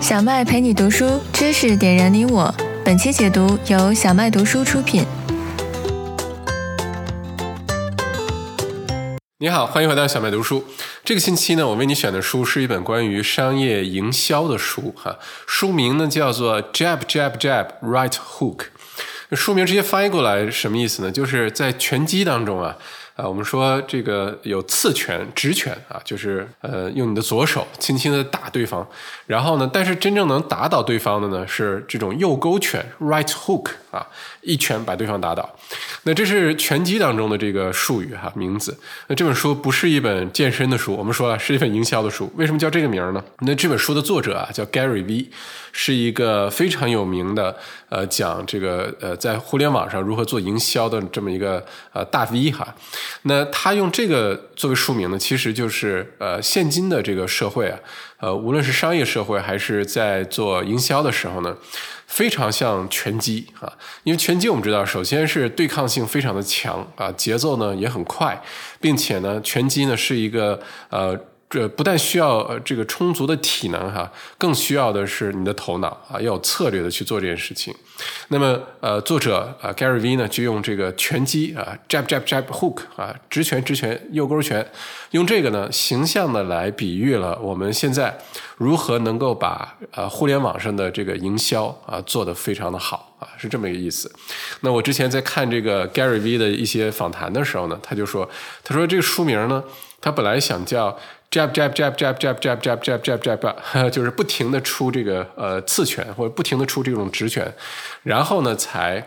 小麦陪你读书，知识点燃你我。本期解读由小麦读书出品。你好，欢迎回到小麦读书。这个星期呢，我为你选的书是一本关于商业营销的书，哈，书名呢叫做《Jab Jab Jab Right Hook》。书名直接翻译过来什么意思呢？就是在拳击当中啊。啊，我们说这个有刺拳、直拳啊，就是呃用你的左手轻轻的打对方，然后呢，但是真正能打倒对方的呢是这种右勾拳 （right hook） 啊，一拳把对方打倒。那这是拳击当中的这个术语哈，名字。那这本书不是一本健身的书，我们说了是一本营销的书。为什么叫这个名呢？那这本书的作者啊叫 Gary V，是一个非常有名的呃讲这个呃在互联网上如何做营销的这么一个呃大 V 哈。那他用这个作为书名呢，其实就是呃，现今的这个社会啊，呃，无论是商业社会还是在做营销的时候呢，非常像拳击啊，因为拳击我们知道，首先是对抗性非常的强啊，节奏呢也很快，并且呢，拳击呢是一个呃。这不但需要呃这个充足的体能哈，更需要的是你的头脑啊，要有策略的去做这件事情。那么呃，作者啊 Gary V 呢就用这个拳击啊，jab jab jab hook 啊，直拳直拳右勾拳，用这个呢形象的来比喻了我们现在如何能够把呃互联网上的这个营销啊做得非常的好啊，是这么一个意思。那我之前在看这个 Gary V 的一些访谈的时候呢，他就说，他说这个书名呢，他本来想叫。Jab jab jab jab jab jab jab jab jab jab，就是不停的出这个呃刺拳或者不停的出这种直拳，然后呢才。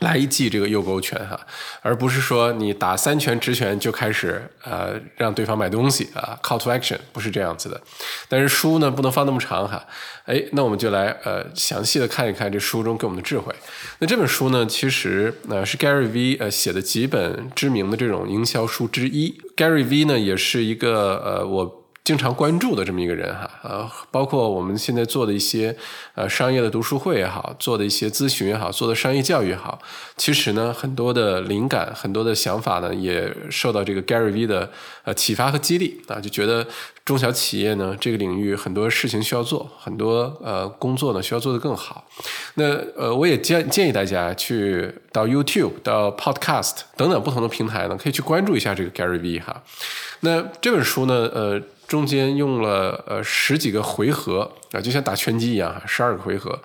来一记这个右勾拳哈，而不是说你打三拳直拳就开始呃让对方买东西啊，call to action 不是这样子的。但是书呢不能放那么长哈，哎，那我们就来呃详细的看一看这书中给我们的智慧。那这本书呢，其实呃是 Gary V 呃写的几本知名的这种营销书之一。Gary V 呢也是一个呃我。经常关注的这么一个人哈，呃，包括我们现在做的一些呃商业的读书会也好，做的一些咨询也好，做的商业教育也好，其实呢，很多的灵感，很多的想法呢，也受到这个 Gary V 的呃启发和激励啊，就觉得中小企业呢这个领域很多事情需要做，很多呃工作呢需要做得更好。那呃，我也建建议大家去到 YouTube、到 Podcast 等等不同的平台呢，可以去关注一下这个 Gary V 哈。那这本书呢，呃。中间用了呃十几个回合啊，就像打拳击一样，十二个回合，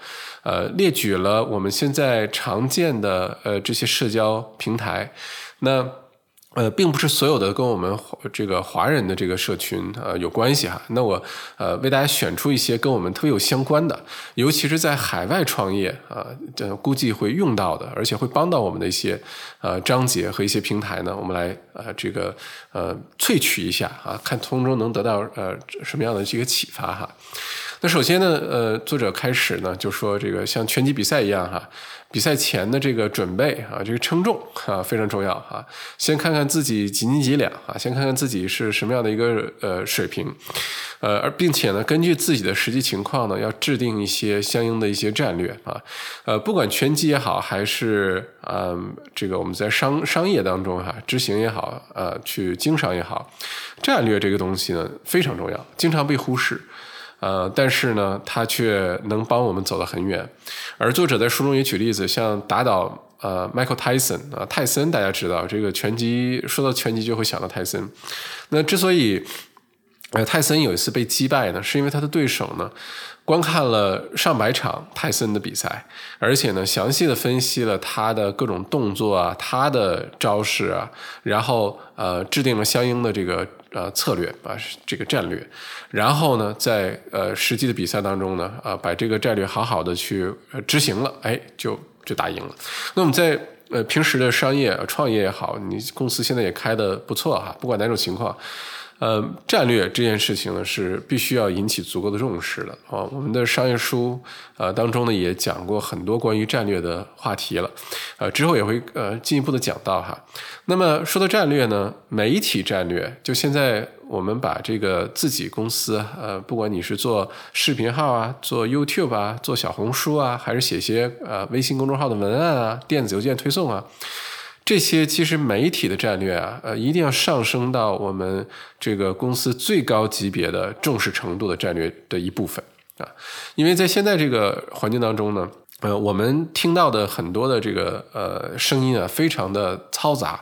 呃，列举了我们现在常见的呃这些社交平台，那。呃，并不是所有的跟我们这个华人的这个社群呃有关系哈。那我呃为大家选出一些跟我们特别有相关的，尤其是在海外创业啊，这估计会用到的，而且会帮到我们的一些呃章节和一些平台呢，我们来呃这个呃萃取一下啊，看从中能得到呃什么样的这个启发哈。那首先呢，呃，作者开始呢就说这个像拳击比赛一样哈。比赛前的这个准备啊，这个称重啊非常重要啊。先看看自己几斤几两啊，先看看自己是什么样的一个呃水平，呃，而并且呢，根据自己的实际情况呢，要制定一些相应的一些战略啊。呃，不管拳击也好，还是嗯这个我们在商商业当中哈执行也好，呃，去经商也好，战略这个东西呢非常重要，经常被忽视。呃，但是呢，他却能帮我们走得很远。而作者在书中也举例子，像打倒呃 Michael Tyson 啊，泰森，大家知道这个拳击，说到拳击就会想到泰森。那之所以呃泰森有一次被击败呢，是因为他的对手呢。观看了上百场泰森的比赛，而且呢，详细的分析了他的各种动作啊，他的招式啊，然后呃，制定了相应的这个呃策略啊，这个战略，然后呢，在呃实际的比赛当中呢，啊，把这个战略好好的去执行了，哎，就就打赢了。那我们在呃平时的商业创业也好，你公司现在也开的不错哈，不管哪种情况。呃，战略这件事情呢，是必须要引起足够的重视的啊。我们的商业书呃当中呢，也讲过很多关于战略的话题了，呃，之后也会呃进一步的讲到哈。那么说到战略呢，媒体战略，就现在我们把这个自己公司呃，不管你是做视频号啊，做 YouTube 啊，做小红书啊，还是写些呃微信公众号的文案啊，电子邮件推送啊。这些其实媒体的战略啊，呃，一定要上升到我们这个公司最高级别的重视程度的战略的一部分啊，因为在现在这个环境当中呢，呃，我们听到的很多的这个呃声音啊，非常的嘈杂。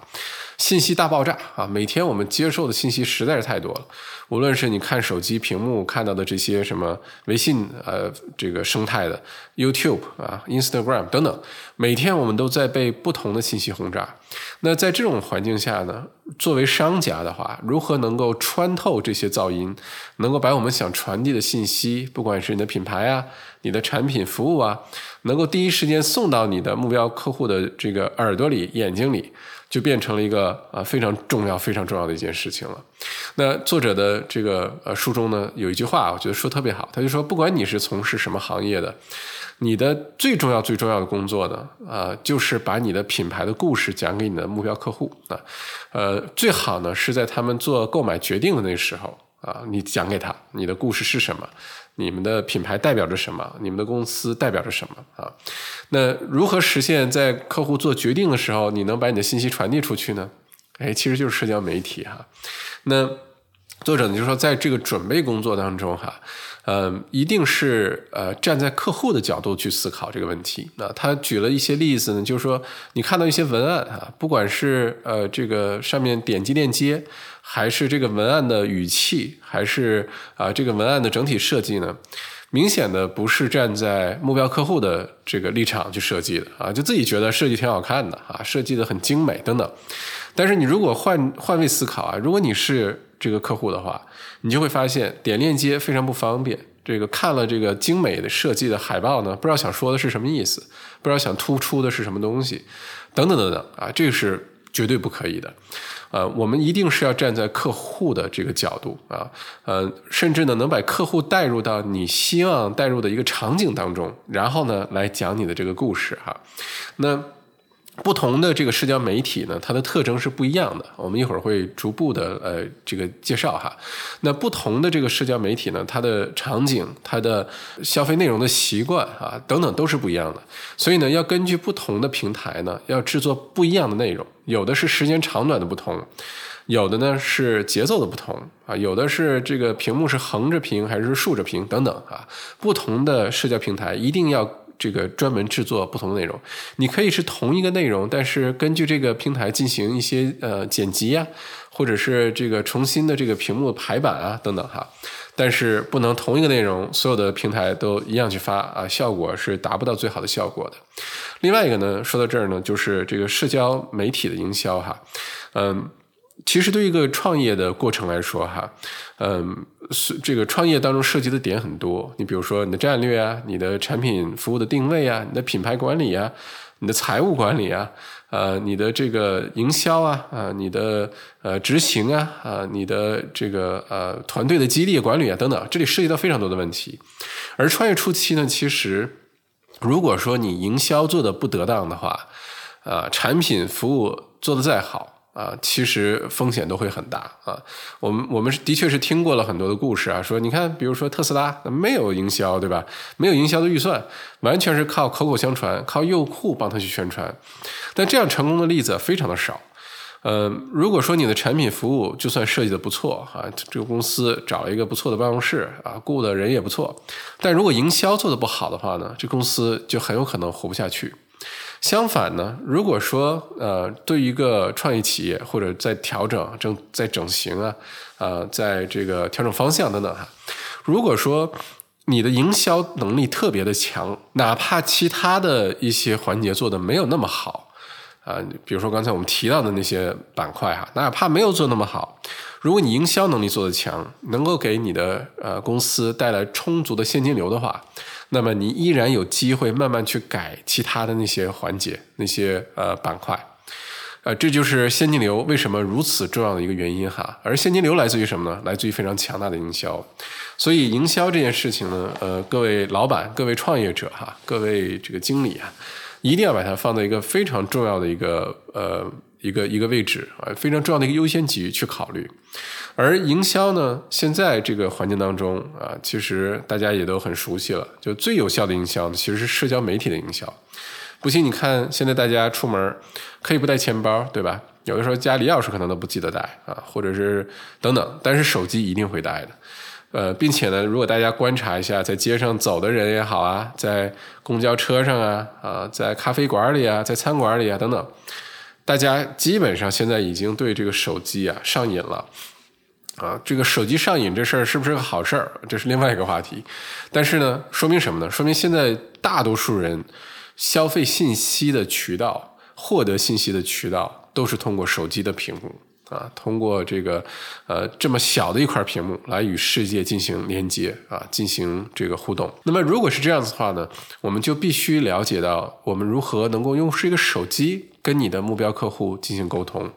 信息大爆炸啊！每天我们接受的信息实在是太多了。无论是你看手机屏幕看到的这些什么微信呃这个生态的 YouTube 啊 Instagram 等等，每天我们都在被不同的信息轰炸。那在这种环境下呢，作为商家的话，如何能够穿透这些噪音，能够把我们想传递的信息，不管是你的品牌啊、你的产品服务啊，能够第一时间送到你的目标客户的这个耳朵里、眼睛里。就变成了一个啊非常重要、非常重要的一件事情了。那作者的这个呃书中呢有一句话，我觉得说特别好，他就说，不管你是从事什么行业的，你的最重要、最重要的工作呢，啊，就是把你的品牌的故事讲给你的目标客户啊，呃，最好呢是在他们做购买决定的那时候啊，你讲给他你的故事是什么。你们的品牌代表着什么？你们的公司代表着什么啊？那如何实现在客户做决定的时候，你能把你的信息传递出去呢？哎，其实就是社交媒体哈。那作者呢就说，在这个准备工作当中哈，嗯，一定是呃站在客户的角度去思考这个问题。那他举了一些例子呢，就是说你看到一些文案啊，不管是呃这个上面点击链接。还是这个文案的语气，还是啊这个文案的整体设计呢？明显的不是站在目标客户的这个立场去设计的啊，就自己觉得设计挺好看的啊，设计的很精美等等。但是你如果换换位思考啊，如果你是这个客户的话，你就会发现点链接非常不方便。这个看了这个精美的设计的海报呢，不知道想说的是什么意思，不知道想突出的是什么东西，等等等等啊，这个是绝对不可以的。呃，我们一定是要站在客户的这个角度啊，呃，甚至呢能把客户带入到你希望带入的一个场景当中，然后呢来讲你的这个故事哈，那。不同的这个社交媒体呢，它的特征是不一样的。我们一会儿会逐步的呃这个介绍哈。那不同的这个社交媒体呢，它的场景、它的消费内容的习惯啊等等都是不一样的。所以呢，要根据不同的平台呢，要制作不一样的内容。有的是时间长短的不同，有的呢是节奏的不同啊，有的是这个屏幕是横着屏还是竖着屏等等啊。不同的社交平台一定要。这个专门制作不同的内容，你可以是同一个内容，但是根据这个平台进行一些呃剪辑啊，或者是这个重新的这个屏幕排版啊等等哈，但是不能同一个内容所有的平台都一样去发啊，效果是达不到最好的效果的。另外一个呢，说到这儿呢，就是这个社交媒体的营销哈，嗯。其实对一个创业的过程来说，哈，嗯，是这个创业当中涉及的点很多。你比如说你的战略啊，你的产品服务的定位啊，你的品牌管理啊，你的财务管理啊，呃，你的这个营销啊，啊，你的呃执行啊，啊，你的这个呃团队的激励管理啊等等，这里涉及到非常多的问题。而创业初期呢，其实如果说你营销做的不得当的话，啊，产品服务做的再好。啊，其实风险都会很大啊。我们我们的确是听过了很多的故事啊，说你看，比如说特斯拉没有营销，对吧？没有营销的预算，完全是靠口口相传，靠用户帮他去宣传。但这样成功的例子非常的少。嗯，如果说你的产品服务就算设计的不错啊，这个公司找了一个不错的办公室啊，雇的人也不错，但如果营销做的不好的话呢，这公司就很有可能活不下去。相反呢，如果说呃，对一个创业企业或者在调整、正在整形啊，呃，在这个调整方向等等哈，如果说你的营销能力特别的强，哪怕其他的一些环节做的没有那么好啊，比如说刚才我们提到的那些板块哈，哪怕没有做那么好，如果你营销能力做的强，能够给你的呃公司带来充足的现金流的话。那么你依然有机会慢慢去改其他的那些环节、那些呃板块，呃，这就是现金流为什么如此重要的一个原因哈。而现金流来自于什么呢？来自于非常强大的营销。所以营销这件事情呢，呃，各位老板、各位创业者哈、各位这个经理啊，一定要把它放在一个非常重要的一个呃一个一个位置啊，非常重要的一个优先级去考虑。而营销呢，现在这个环境当中啊，其实大家也都很熟悉了。就最有效的营销呢，其实是社交媒体的营销。不信你看，现在大家出门可以不带钱包，对吧？有的时候家里钥匙可能都不记得带啊，或者是等等，但是手机一定会带的。呃，并且呢，如果大家观察一下，在街上走的人也好啊，在公交车上啊，啊，在咖啡馆里啊，在餐馆里啊等等，大家基本上现在已经对这个手机啊上瘾了。啊，这个手机上瘾这事儿是不是个好事儿？这是另外一个话题。但是呢，说明什么呢？说明现在大多数人消费信息的渠道、获得信息的渠道都是通过手机的屏幕啊，通过这个呃这么小的一块屏幕来与世界进行连接啊，进行这个互动。那么如果是这样子的话呢，我们就必须了解到我们如何能够用是一个手机跟你的目标客户进行沟通，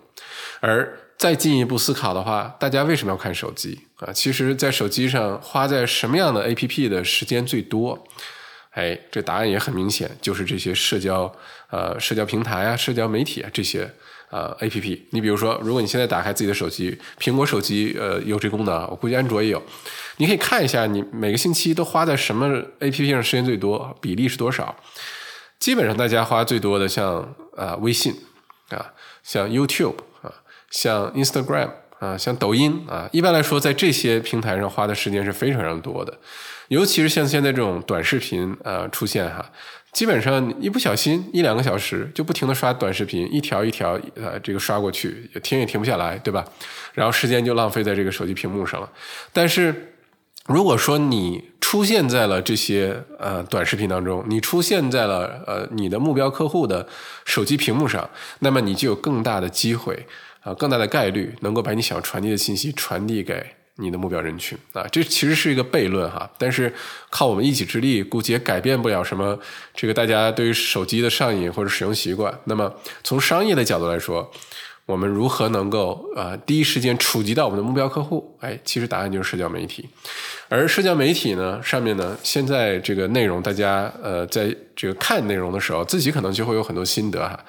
而。再进一步思考的话，大家为什么要看手机啊？其实，在手机上花在什么样的 APP 的时间最多？哎，这答案也很明显，就是这些社交呃社交平台啊、社交媒体啊这些呃 APP。你比如说，如果你现在打开自己的手机，苹果手机呃有这功能，我估计安卓也有，你可以看一下你每个星期都花在什么 APP 上时间最多，比例是多少？基本上大家花最多的像啊微信啊，像 YouTube 啊。像 Instagram 啊，像抖音啊，一般来说，在这些平台上花的时间是非常非常多的，尤其是像现在这种短视频啊出现哈，基本上一不小心一两个小时就不停的刷短视频，一条一条呃这个刷过去，停也停不下来，对吧？然后时间就浪费在这个手机屏幕上了。但是如果说你出现在了这些呃短视频当中，你出现在了呃你的目标客户的手机屏幕上，那么你就有更大的机会。啊，更大的概率能够把你想传递的信息传递给你的目标人群啊，这其实是一个悖论哈。但是靠我们一己之力，估计也改变不了什么。这个大家对于手机的上瘾或者使用习惯。那么从商业的角度来说，我们如何能够啊第一时间触及到我们的目标客户？哎，其实答案就是社交媒体。而社交媒体呢，上面呢，现在这个内容，大家呃在这个看内容的时候，自己可能就会有很多心得哈。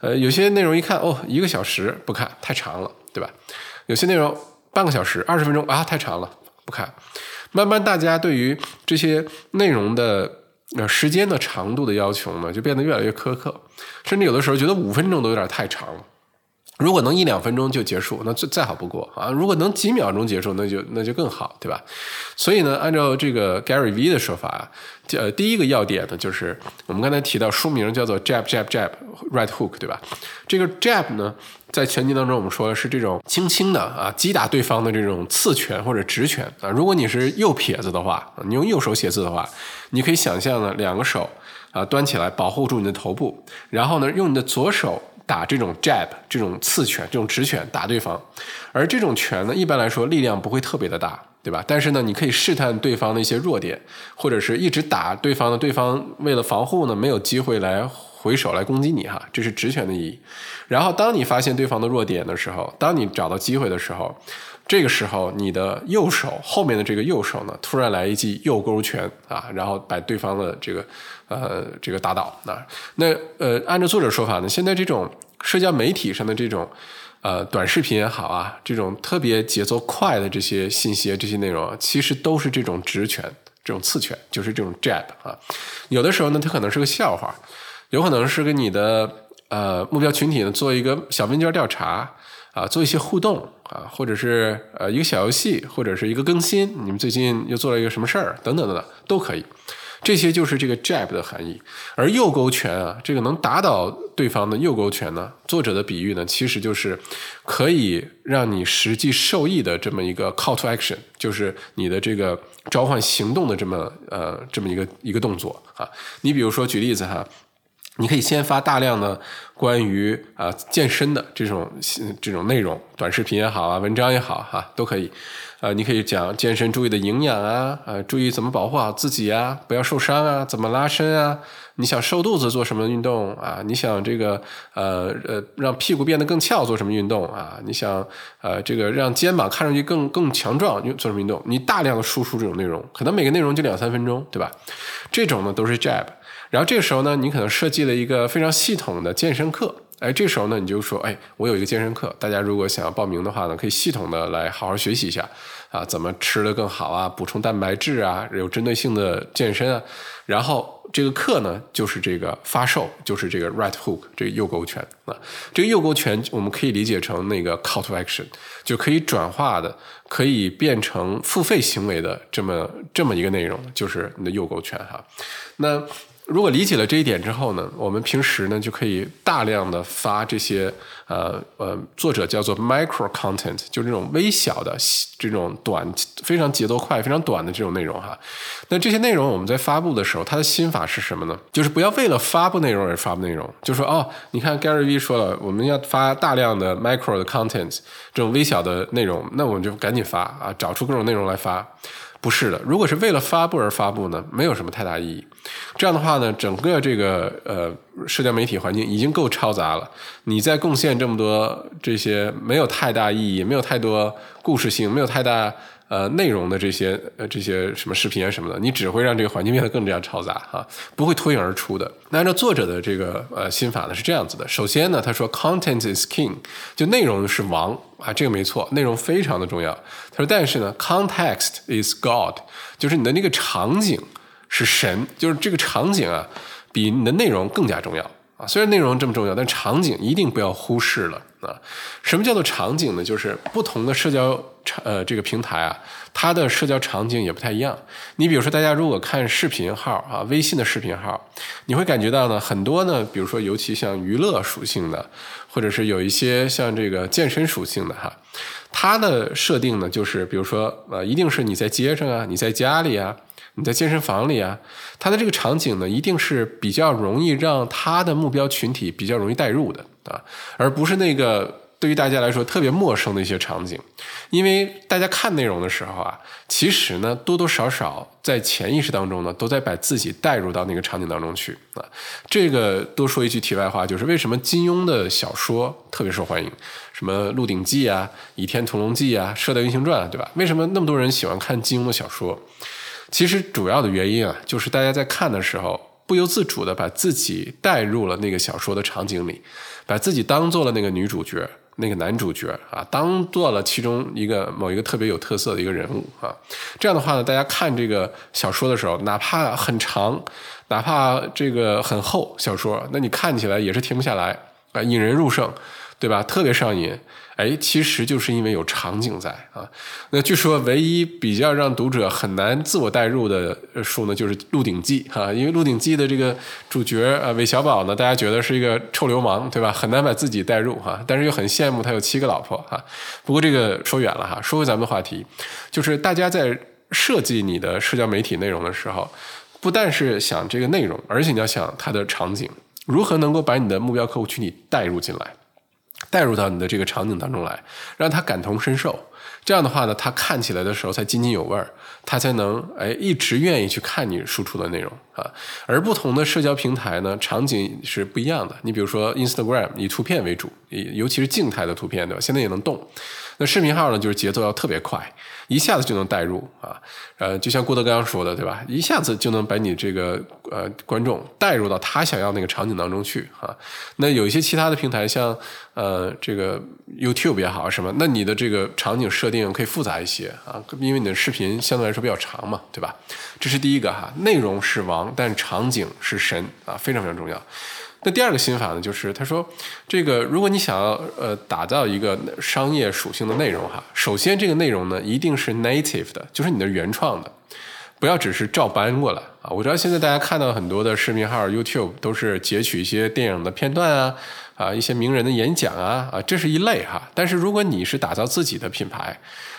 呃，有些内容一看哦，一个小时不看太长了，对吧？有些内容半个小时、二十分钟啊，太长了，不看。慢慢大家对于这些内容的呃时间的长度的要求呢，就变得越来越苛刻，甚至有的时候觉得五分钟都有点太长了。如果能一两分钟就结束，那最再好不过啊！如果能几秒钟结束，那就那就更好，对吧？所以呢，按照这个 Gary V 的说法啊，呃，第一个要点呢，就是我们刚才提到书名叫做 Jab Jab Jab Right Hook，对吧？这个 Jab 呢，在拳击当中我们说的是这种轻轻的啊击打对方的这种刺拳或者直拳啊。如果你是右撇子的话，你用右手写字的话，你可以想象呢，两个手啊端起来保护住你的头部，然后呢，用你的左手。打这种 jab 这种刺拳这种直拳打对方，而这种拳呢，一般来说力量不会特别的大，对吧？但是呢，你可以试探对方的一些弱点，或者是一直打对方的，对方为了防护呢，没有机会来回手来攻击你哈，这是直拳的意义。然后当你发现对方的弱点的时候，当你找到机会的时候。这个时候，你的右手后面的这个右手呢，突然来一记右勾拳啊，然后把对方的这个呃这个打倒啊。那呃，按照作者说法呢，现在这种社交媒体上的这种呃短视频也好啊，这种特别节奏快的这些信息、这些内容，其实都是这种直拳、这种刺拳，就是这种 jab 啊。有的时候呢，它可能是个笑话，有可能是跟你的呃目标群体呢做一个小问卷调查。啊，做一些互动啊，或者是呃一个小游戏，或者是一个更新，你们最近又做了一个什么事儿，等等等等，都可以。这些就是这个 jab 的含义。而右勾拳啊，这个能打倒对方的右勾拳呢，作者的比喻呢，其实就是可以让你实际受益的这么一个 call to action，就是你的这个召唤行动的这么呃这么一个一个动作啊。你比如说举例子哈。你可以先发大量的关于啊健身的这种这种内容，短视频也好啊，文章也好哈，都可以。呃，你可以讲健身注意的营养啊，呃，注意怎么保护好自己啊，不要受伤啊，怎么拉伸啊？你想瘦肚子做什么运动啊？你想这个呃呃让屁股变得更翘做什么运动啊？你想呃这个让肩膀看上去更更强壮做什么运动？你大量的输出这种内容，可能每个内容就两三分钟，对吧？这种呢都是 jab。然后这个时候呢，你可能设计了一个非常系统的健身课，哎，这时候呢，你就说，哎，我有一个健身课，大家如果想要报名的话呢，可以系统的来好好学习一下，啊，怎么吃的更好啊，补充蛋白质啊，有针对性的健身啊，然后。这个课呢，就是这个发售，就是这个 right hook 这个诱购权啊。这个诱购权我们可以理解成那个 call to action，就可以转化的，可以变成付费行为的这么这么一个内容，就是你的诱购权哈。那如果理解了这一点之后呢，我们平时呢就可以大量的发这些呃呃，作者叫做 micro content，就是这种微小的这种短、非常节奏快、非常短的这种内容哈。那这些内容我们在发布的时候，它的心法是什么呢？就是不要为了发布内容而发布内容，就说哦，你看 Gary V 说了，我们要发大量的 micro 的 content，这种微小的内容，那我们就赶紧发啊，找出各种内容来发。不是的，如果是为了发布而发布呢，没有什么太大意义。这样的话呢，整个这个呃社交媒体环境已经够嘈杂了，你再贡献这么多这些没有太大意义、没有太多故事性、没有太大。呃，内容的这些呃这些什么视频啊什么的，你只会让这个环境变得更加嘈杂啊，不会脱颖而出的。那按照作者的这个呃心法呢是这样子的，首先呢他说 content is king，就内容是王啊，这个没错，内容非常的重要。他说但是呢 context is god，就是你的那个场景是神，就是这个场景啊比你的内容更加重要。啊，虽然内容这么重要，但场景一定不要忽视了啊！什么叫做场景呢？就是不同的社交场呃这个平台啊，它的社交场景也不太一样。你比如说，大家如果看视频号啊，微信的视频号，你会感觉到呢，很多呢，比如说尤其像娱乐属性的，或者是有一些像这个健身属性的哈，它的设定呢，就是比如说呃，一定是你在街上啊，你在家里啊。你在健身房里啊，它的这个场景呢，一定是比较容易让他的目标群体比较容易代入的啊，而不是那个对于大家来说特别陌生的一些场景。因为大家看内容的时候啊，其实呢多多少少在潜意识当中呢，都在把自己带入到那个场景当中去啊。这个多说一句题外话，就是为什么金庸的小说特别受欢迎，什么《鹿鼎记》啊，《倚天屠龙记》啊，《射雕英雄传》啊对吧？为什么那么多人喜欢看金庸的小说？其实主要的原因啊，就是大家在看的时候，不由自主的把自己带入了那个小说的场景里，把自己当做了那个女主角、那个男主角啊，当做了其中一个某一个特别有特色的一个人物啊。这样的话呢，大家看这个小说的时候，哪怕很长，哪怕这个很厚小说，那你看起来也是停不下来啊，引人入胜，对吧？特别上瘾。哎，其实就是因为有场景在啊。那据说唯一比较让读者很难自我代入的书呢，就是《鹿鼎记》哈。因为《鹿鼎记》的这个主角啊，韦小宝呢，大家觉得是一个臭流氓，对吧？很难把自己代入哈。但是又很羡慕他有七个老婆哈。不过这个说远了哈，说回咱们的话题，就是大家在设计你的社交媒体内容的时候，不但是想这个内容，而且你要想它的场景，如何能够把你的目标客户群体带入进来。带入到你的这个场景当中来，让他感同身受。这样的话呢，他看起来的时候才津津有味儿，他才能哎一直愿意去看你输出的内容啊。而不同的社交平台呢，场景是不一样的。你比如说 Instagram 以图片为主，尤其是静态的图片，对吧？现在也能动。那视频号呢，就是节奏要特别快，一下子就能带入啊，呃，就像郭德纲说的，对吧？一下子就能把你这个呃观众带入到他想要那个场景当中去啊。那有一些其他的平台，像呃这个 YouTube 也好什么，那你的这个场景设定可以复杂一些啊，因为你的视频相对来说比较长嘛，对吧？这是第一个哈，内容是王，但场景是神啊，非常非常重要。那第二个心法呢，就是他说，这个如果你想要呃打造一个商业属性的内容哈，首先这个内容呢一定是 native 的，就是你的原创的，不要只是照搬过来啊。我知道现在大家看到很多的视频号 YouTube 都是截取一些电影的片段啊，啊一些名人的演讲啊，啊这是一类哈。但是如果你是打造自己的品牌，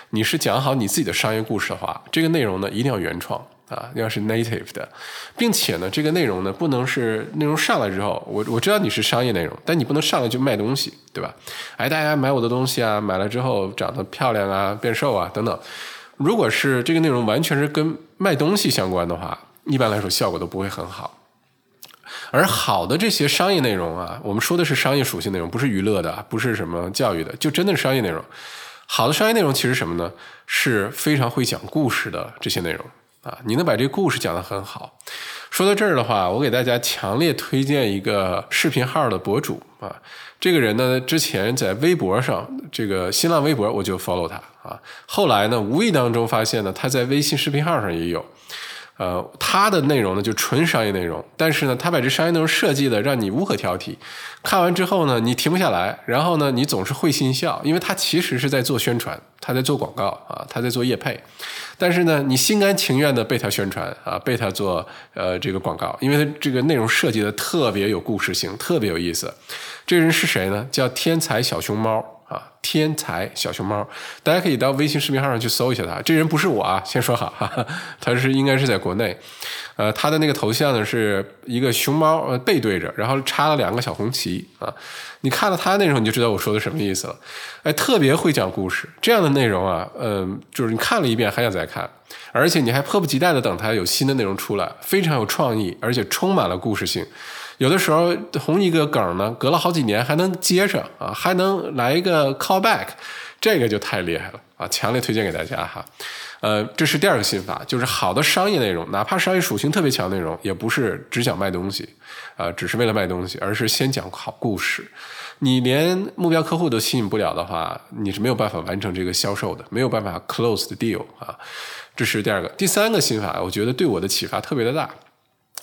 你是讲好你自己的商业故事的话，这个内容呢一定要原创。啊，要是 native 的，并且呢，这个内容呢，不能是内容上来之后，我我知道你是商业内容，但你不能上来就卖东西，对吧？哎，大家买我的东西啊，买了之后长得漂亮啊，变瘦啊，等等。如果是这个内容完全是跟卖东西相关的话，一般来说效果都不会很好。而好的这些商业内容啊，我们说的是商业属性内容，不是娱乐的，不是什么教育的，就真的是商业内容。好的商业内容其实什么呢？是非常会讲故事的这些内容。啊，你能把这个故事讲得很好。说到这儿的话，我给大家强烈推荐一个视频号的博主啊。这个人呢，之前在微博上，这个新浪微博我就 follow 他啊。后来呢，无意当中发现呢，他在微信视频号上也有。呃，它的内容呢就纯商业内容，但是呢，它把这商业内容设计的让你无可挑剔，看完之后呢，你停不下来，然后呢，你总是会心笑，因为它其实是在做宣传，他在做广告啊，他在做业配，但是呢，你心甘情愿的被他宣传啊，被他做呃这个广告，因为他这个内容设计的特别有故事性，特别有意思。这人是谁呢？叫天才小熊猫。啊，天才小熊猫，大家可以到微信视频号上去搜一下他。这人不是我啊，先说好，哈哈，他是应该是在国内。呃，他的那个头像呢是一个熊猫，呃，背对着，然后插了两个小红旗啊。你看了他内容，你就知道我说的什么意思了。哎，特别会讲故事，这样的内容啊，嗯，就是你看了一遍还想再看，而且你还迫不及待的等他有新的内容出来，非常有创意，而且充满了故事性。有的时候同一个梗呢，隔了好几年还能接上啊，还能来一个 callback，这个就太厉害了啊！强烈推荐给大家哈。呃，这是第二个心法，就是好的商业内容，哪怕商业属性特别强内容，也不是只想卖东西啊，只是为了卖东西，而是先讲好故事。你连目标客户都吸引不了的话，你是没有办法完成这个销售的，没有办法 close 的 deal 啊。这是第二个，第三个心法，我觉得对我的启发特别的大。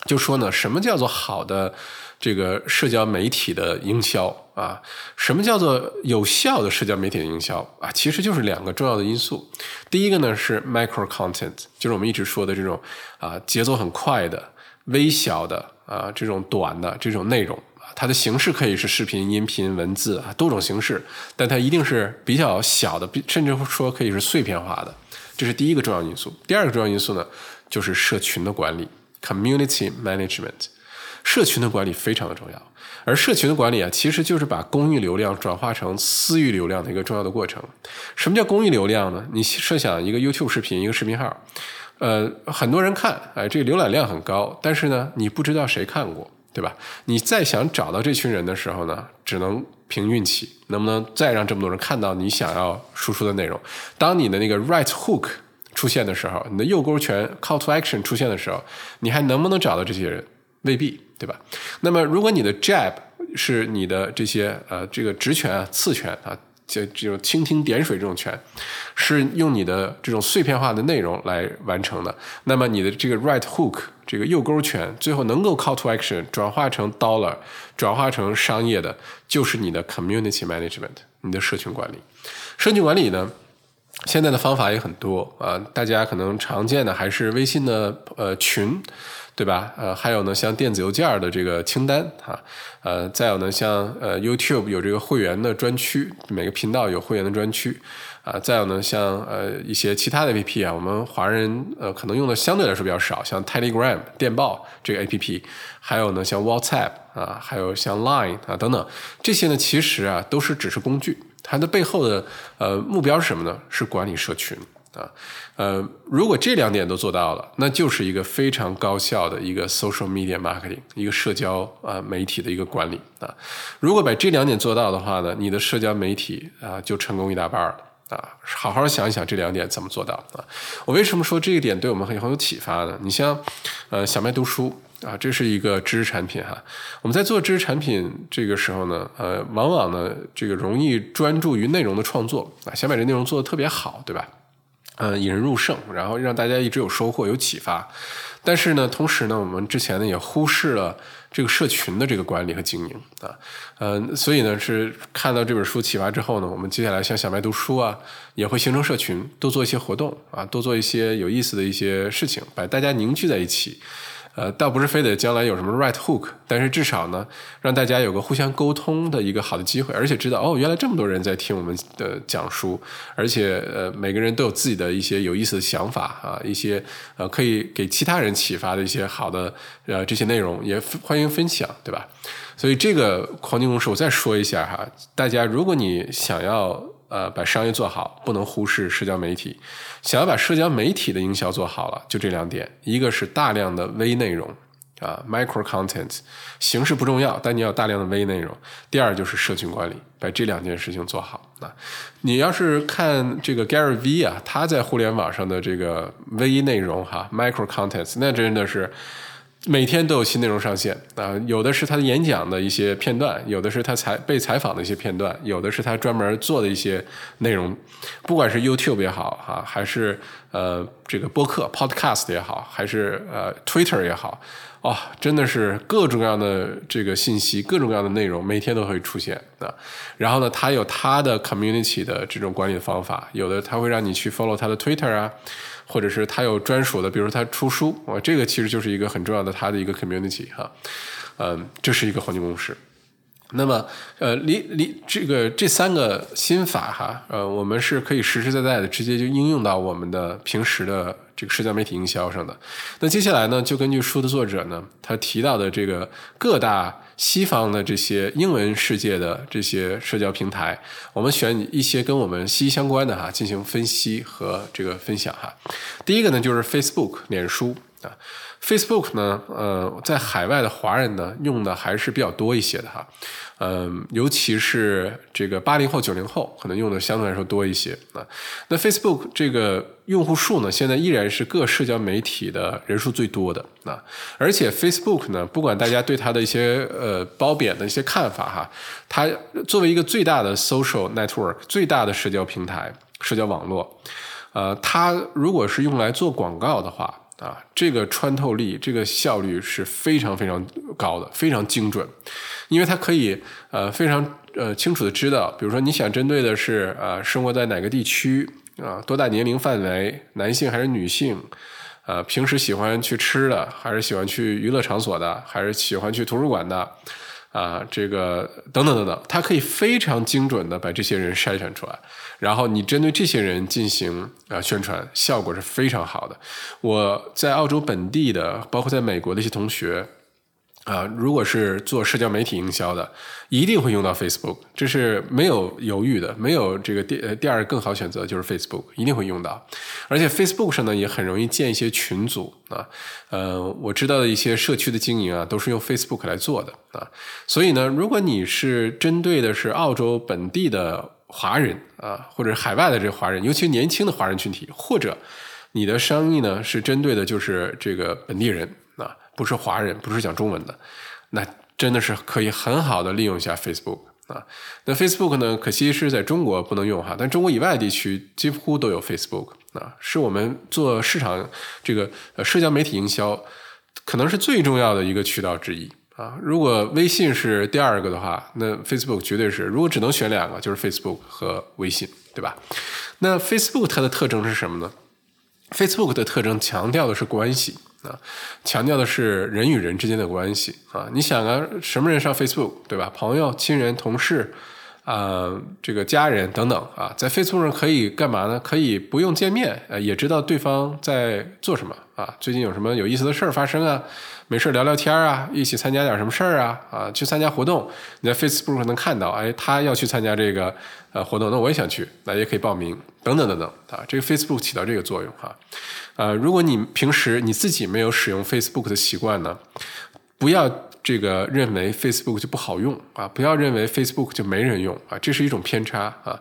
就说呢，什么叫做好的这个社交媒体的营销啊？什么叫做有效的社交媒体的营销啊？其实就是两个重要的因素。第一个呢是 micro content，就是我们一直说的这种啊节奏很快的、微小的啊这种短的这种内容啊，它的形式可以是视频、音频、文字啊多种形式，但它一定是比较小的，甚至说可以是碎片化的。这是第一个重要因素。第二个重要因素呢，就是社群的管理。Community management，社群的管理非常的重要，而社群的管理啊，其实就是把公域流量转化成私域流量的一个重要的过程。什么叫公域流量呢？你设想一个 YouTube 视频，一个视频号，呃，很多人看，哎，这个浏览量很高，但是呢，你不知道谁看过，对吧？你再想找到这群人的时候呢，只能凭运气，能不能再让这么多人看到你想要输出的内容？当你的那个 right hook。出现的时候，你的右勾拳 call to action 出现的时候，你还能不能找到这些人？未必，对吧？那么，如果你的 jab 是你的这些呃这个直拳啊、刺拳啊，这这种蜻蜓点水这种拳，是用你的这种碎片化的内容来完成的，那么你的这个 right hook 这个右勾拳最后能够 call to action 转化成 dollar 转化成商业的，就是你的 community management 你的社群管理。社群管理呢？现在的方法也很多啊，大家可能常见的还是微信的呃群，对吧？呃，还有呢，像电子邮件的这个清单啊，呃，再有呢，像呃 YouTube 有这个会员的专区，每个频道有会员的专区啊，再有呢，像呃一些其他的 APP 啊，我们华人呃可能用的相对来说比较少，像 Telegram 电报这个 APP，还有呢像 WhatsApp 啊，还有像 Line 啊等等，这些呢其实啊都是只是工具。它的背后的呃目标是什么呢？是管理社群啊，呃，如果这两点都做到了，那就是一个非常高效的一个 social media marketing，一个社交啊媒体的一个管理啊。如果把这两点做到的话呢，你的社交媒体啊就成功一大半了啊。好好想一想这两点怎么做到啊？我为什么说这一点对我们很很有启发呢？你像呃小麦读书。啊，这是一个知识产品哈。我们在做知识产品这个时候呢，呃，往往呢，这个容易专注于内容的创作啊，想把这内容做得特别好，对吧？嗯，引人入胜，然后让大家一直有收获、有启发。但是呢，同时呢，我们之前呢也忽视了这个社群的这个管理和经营啊。嗯，所以呢，是看到这本书启发之后呢，我们接下来像小麦读书啊，也会形成社群，多做一些活动啊，多做一些有意思的一些事情，把大家凝聚在一起。呃，倒不是非得将来有什么 right hook，但是至少呢，让大家有个互相沟通的一个好的机会，而且知道哦，原来这么多人在听我们的讲书，而且呃，每个人都有自己的一些有意思的想法啊，一些呃可以给其他人启发的一些好的呃这些内容，也欢迎分享，对吧？所以这个黄金公式我再说一下哈，大家如果你想要。呃，把商业做好，不能忽视社交媒体。想要把社交媒体的营销做好了，就这两点：一个是大量的微内容啊，micro content，形式不重要，但你要大量的微内容。第二就是社群管理，把这两件事情做好啊。你要是看这个 Gary V 啊，他在互联网上的这个微内容哈，micro content，那真的是每天都有新内容上线啊，有的是他的演讲的一些片段，有的是他采被采访的一些片段，有的是他专门做的一些内容，不管是 YouTube 也好哈，还是呃这个播客 Podcast 也好，还是呃 Twitter 也好，哇，真的是各种各样的这个信息，各种各样的内容，每天都会出现啊。然后呢，他有他的 Community 的这种管理的方法，有的他会让你去 follow 他的 Twitter 啊。或者是他有专属的，比如他出书，啊，这个其实就是一个很重要的他的一个 community 哈，嗯，这是一个黄金公式。那么，呃，离离这个这三个心法哈，呃，我们是可以实实在在的直接就应用到我们的平时的这个社交媒体营销上的。那接下来呢，就根据书的作者呢，他提到的这个各大。西方的这些英文世界的这些社交平台，我们选一些跟我们息息相关的哈，进行分析和这个分享哈。第一个呢，就是 Facebook 脸书啊。Facebook 呢，呃，在海外的华人呢，用的还是比较多一些的哈。嗯，尤其是这个八零后、九零后，可能用的相对来说多一些啊。那 Facebook 这个用户数呢，现在依然是各社交媒体的人数最多的啊。而且 Facebook 呢，不管大家对它的一些呃褒贬的一些看法哈，它作为一个最大的 social network、最大的社交平台、社交网络，呃，它如果是用来做广告的话。啊，这个穿透力、这个效率是非常非常高的，非常精准，因为它可以呃非常呃清楚的知道，比如说你想针对的是呃生活在哪个地区啊，多大年龄范围，男性还是女性，呃平时喜欢去吃的，还是喜欢去娱乐场所的，还是喜欢去图书馆的。啊，这个等等等等，他可以非常精准的把这些人筛选出来，然后你针对这些人进行啊宣传，效果是非常好的。我在澳洲本地的，包括在美国的一些同学。啊，如果是做社交媒体营销的，一定会用到 Facebook，这是没有犹豫的，没有这个第呃第二更好选择就是 Facebook，一定会用到。而且 Facebook 上呢也很容易建一些群组啊，呃，我知道的一些社区的经营啊，都是用 Facebook 来做的啊。所以呢，如果你是针对的是澳洲本地的华人啊，或者海外的这华人，尤其年轻的华人群体，或者你的生意呢是针对的就是这个本地人。不是华人，不是讲中文的，那真的是可以很好的利用一下 Facebook 啊。那 Facebook 呢，可惜是在中国不能用哈，但中国以外地区几乎都有 Facebook 啊，是我们做市场这个呃社交媒体营销可能是最重要的一个渠道之一啊。如果微信是第二个的话，那 Facebook 绝对是。如果只能选两个，就是 Facebook 和微信，对吧？那 Facebook 它的特征是什么呢？Facebook 的特征强调的是关系。啊，强调的是人与人之间的关系啊！你想啊，什么人上 Facebook 对吧？朋友、亲人、同事啊，这个家人等等啊，在 Facebook 上可以干嘛呢？可以不用见面，呃，也知道对方在做什么啊？最近有什么有意思的事儿发生啊？没事聊聊天啊，一起参加点什么事儿啊？啊，去参加活动，你在 Facebook 能看到，哎，他要去参加这个呃活动，那我也想去，那也可以报名，等等等等啊，这个 Facebook 起到这个作用哈。呃，如果你平时你自己没有使用 Facebook 的习惯呢，不要这个认为 Facebook 就不好用啊，不要认为 Facebook 就没人用啊，这是一种偏差啊。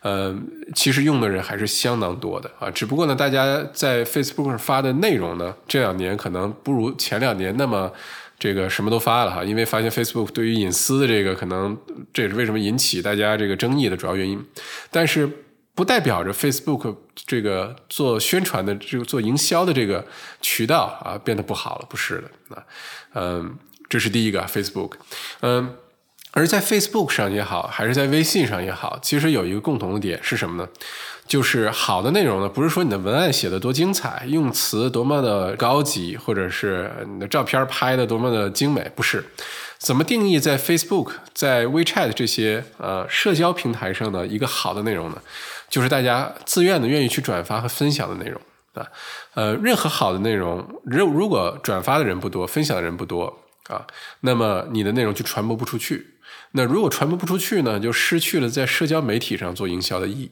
呃，其实用的人还是相当多的啊，只不过呢，大家在 Facebook 上发的内容呢，这两年可能不如前两年那么这个什么都发了哈，因为发现 Facebook 对于隐私的这个可能，这也是为什么引起大家这个争议的主要原因。但是不代表着 Facebook 这个做宣传的这个做营销的这个渠道啊变得不好了，不是的啊，嗯，这是第一个 Facebook，嗯。而在 Facebook 上也好，还是在微信上也好，其实有一个共同的点是什么呢？就是好的内容呢，不是说你的文案写的多精彩，用词多么的高级，或者是你的照片拍的多么的精美，不是。怎么定义在 Facebook、在 WeChat 这些呃社交平台上的一个好的内容呢？就是大家自愿的愿意去转发和分享的内容啊。呃，任何好的内容，如如果转发的人不多，分享的人不多啊，那么你的内容就传播不出去。那如果传播不出去呢，就失去了在社交媒体上做营销的意义。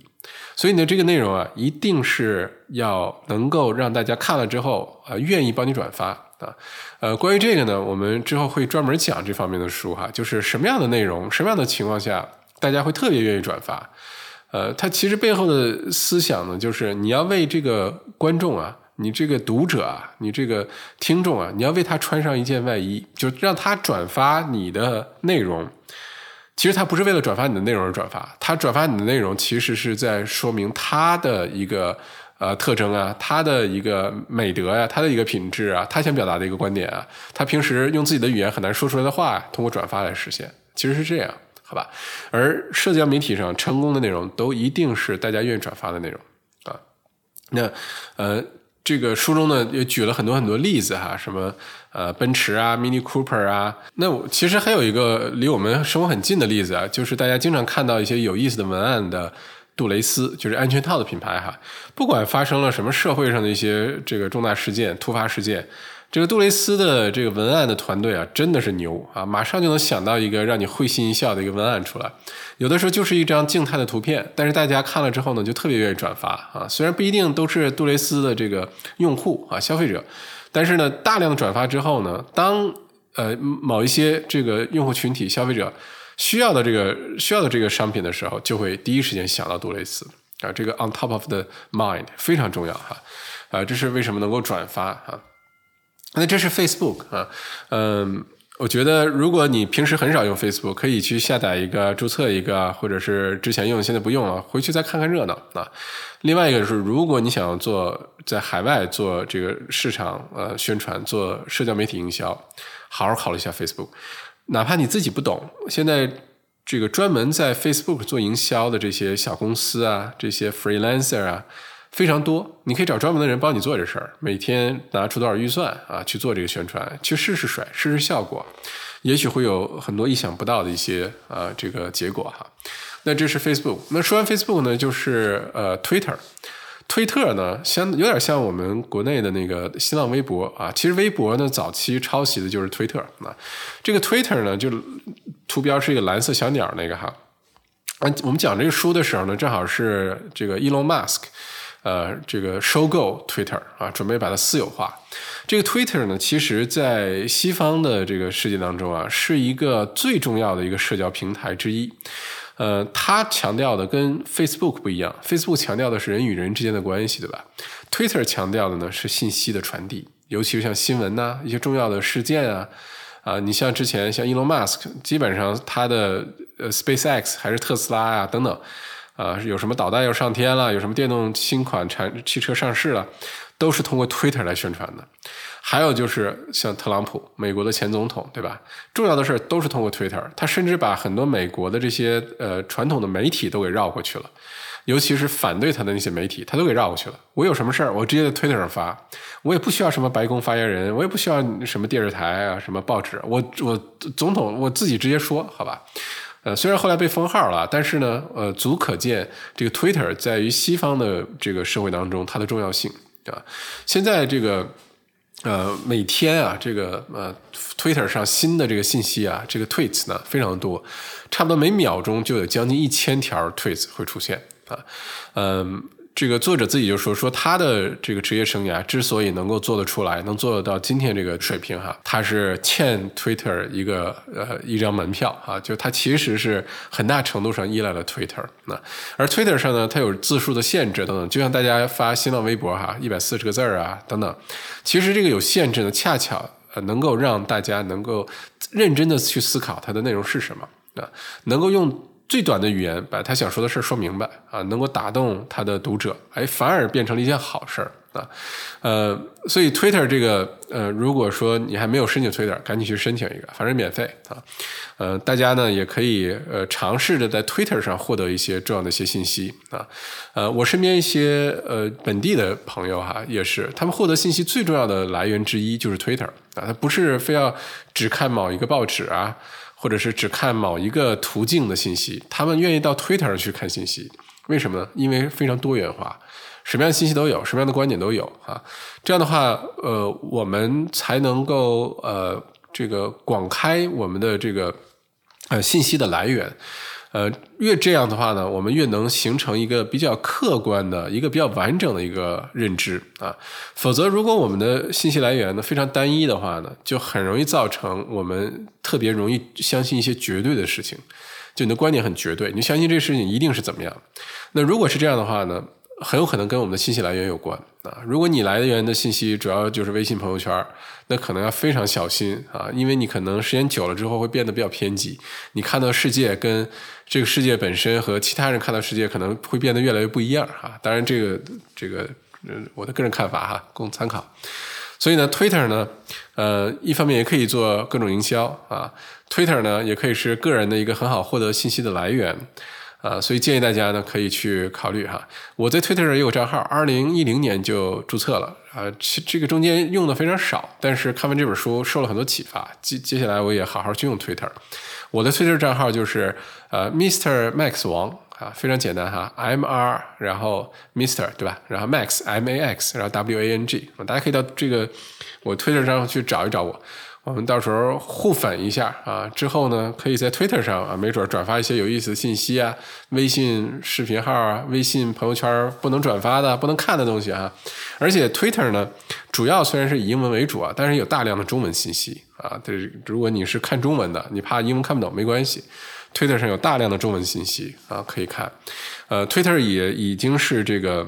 所以呢，这个内容啊，一定是要能够让大家看了之后啊，愿意帮你转发啊。呃，关于这个呢，我们之后会专门讲这方面的书哈，就是什么样的内容，什么样的情况下，大家会特别愿意转发。呃，它其实背后的思想呢，就是你要为这个观众啊你这个读者啊，你这个听众啊，你要为他穿上一件外衣，就让他转发你的内容。其实他不是为了转发你的内容而转发，他转发你的内容其实是在说明他的一个呃特征啊，他的一个美德呀，他的一个品质啊，他想表达的一个观点啊，他平时用自己的语言很难说出来的话，通过转发来实现，其实是这样，好吧？而社交媒体上成功的内容，都一定是大家愿意转发的内容啊。那呃。这个书中呢也举了很多很多例子哈，什么呃奔驰啊，Mini Cooper 啊，那我其实还有一个离我们生活很近的例子啊，就是大家经常看到一些有意思的文案的杜蕾斯，就是安全套的品牌哈，不管发生了什么社会上的一些这个重大事件、突发事件。这个杜蕾斯的这个文案的团队啊，真的是牛啊！马上就能想到一个让你会心一笑的一个文案出来。有的时候就是一张静态的图片，但是大家看了之后呢，就特别愿意转发啊。虽然不一定都是杜蕾斯的这个用户啊、消费者，但是呢，大量的转发之后呢，当呃某一些这个用户群体、消费者需要的这个需要的这个商品的时候，就会第一时间想到杜蕾斯啊。这个 on top of the mind 非常重要哈啊，这是为什么能够转发啊？那这是 Facebook 啊，嗯，我觉得如果你平时很少用 Facebook，可以去下载一个、注册一个，或者是之前用现在不用了，回去再看看热闹啊。另外一个是，如果你想要做在海外做这个市场呃宣传，做社交媒体营销，好好考虑一下 Facebook。哪怕你自己不懂，现在这个专门在 Facebook 做营销的这些小公司啊，这些 freelancer 啊。非常多，你可以找专门的人帮你做这事儿，每天拿出多少预算啊去做这个宣传，去试试水，试试效果，也许会有很多意想不到的一些啊这个结果哈。那这是 Facebook，那说完 Facebook 呢，就是呃 Twitter，推特呢相有点像我们国内的那个新浪微博啊，其实微博呢早期抄袭的就是 Twitter 啊，这个 Twitter 呢就图标是一个蓝色小鸟那个哈，啊，我们讲这个书的时候呢，正好是这个 Elon Musk。呃，这个收购 Twitter 啊，准备把它私有化。这个 Twitter 呢，其实在西方的这个世界当中啊，是一个最重要的一个社交平台之一。呃，它强调的跟 Facebook 不一样，Facebook 强调的是人与人之间的关系，对吧？Twitter 强调的呢是信息的传递，尤其是像新闻呐，一些重要的事件啊，啊，你像之前像 Elon Musk，基本上他的呃 SpaceX 还是特斯拉呀等等。啊，有什么导弹要上天了？有什么电动新款产汽车上市了？都是通过 Twitter 来宣传的。还有就是像特朗普，美国的前总统，对吧？重要的事儿都是通过 Twitter。他甚至把很多美国的这些呃传统的媒体都给绕过去了，尤其是反对他的那些媒体，他都给绕过去了。我有什么事儿，我直接在 Twitter 上发，我也不需要什么白宫发言人，我也不需要什么电视台啊，什么报纸，我我总统我自己直接说，好吧？呃，虽然后来被封号了，但是呢，呃，足可见这个 Twitter 在于西方的这个社会当中它的重要性啊。现在这个呃，每天啊，这个呃，Twitter 上新的这个信息啊，这个 tweets 呢非常多，差不多每秒钟就有将近一千条 tweets 会出现啊，嗯。这个作者自己就说说他的这个职业生涯之所以能够做得出来，能做得到今天这个水平哈，他是欠 Twitter 一个呃一张门票啊，就他其实是很大程度上依赖了 Twitter 那，而 Twitter 上呢，它有字数的限制等等，就像大家发新浪微博哈，一百四十个字儿啊等等，其实这个有限制呢，恰巧呃能够让大家能够认真的去思考它的内容是什么啊，能够用。最短的语言把他想说的事说明白啊，能够打动他的读者，哎，反而变成了一件好事儿啊。呃，所以 Twitter 这个呃，如果说你还没有申请 Twitter，赶紧去申请一个，反正免费啊。呃，大家呢也可以呃尝试着在 Twitter 上获得一些重要的一些信息啊。呃，我身边一些呃本地的朋友哈，也是他们获得信息最重要的来源之一就是 Twitter 啊，他不是非要只看某一个报纸啊。或者是只看某一个途径的信息，他们愿意到 Twitter 上去看信息，为什么呢？因为非常多元化，什么样的信息都有，什么样的观点都有啊。这样的话，呃，我们才能够呃这个广开我们的这个呃信息的来源。呃，越这样的话呢，我们越能形成一个比较客观的一个比较完整的一个认知啊。否则，如果我们的信息来源呢非常单一的话呢，就很容易造成我们特别容易相信一些绝对的事情，就你的观点很绝对，你相信这个事情一定是怎么样。那如果是这样的话呢，很有可能跟我们的信息来源有关啊。如果你来源的信息主要就是微信朋友圈，那可能要非常小心啊，因为你可能时间久了之后会变得比较偏激，你看到世界跟这个世界本身和其他人看到世界可能会变得越来越不一样啊。当然，这个这个我的个人看法哈，供参考。所以呢，Twitter 呢，呃，一方面也可以做各种营销啊，Twitter 呢也可以是个人的一个很好获得信息的来源。啊，所以建议大家呢可以去考虑哈。我在 Twitter 上也有账号，二零一零年就注册了啊。这个中间用的非常少，但是看完这本书受了很多启发。接接下来我也好好去用 Twitter。我的推特账号就是呃 Mr Max 王啊，非常简单哈，M R 然后 Mr 对吧？然后 Max M A X 然后 W A N G，大家可以到这个我 Twitter 上去找一找我。我们到时候互粉一下啊，之后呢，可以在 Twitter 上啊，没准转发一些有意思的信息啊，微信视频号啊，微信朋友圈不能转发的、不能看的东西啊。而且 Twitter 呢，主要虽然是以英文为主啊，但是有大量的中文信息啊。这如果你是看中文的，你怕英文看不懂没关系，Twitter 上有大量的中文信息啊，可以看。呃，Twitter 也已经是这个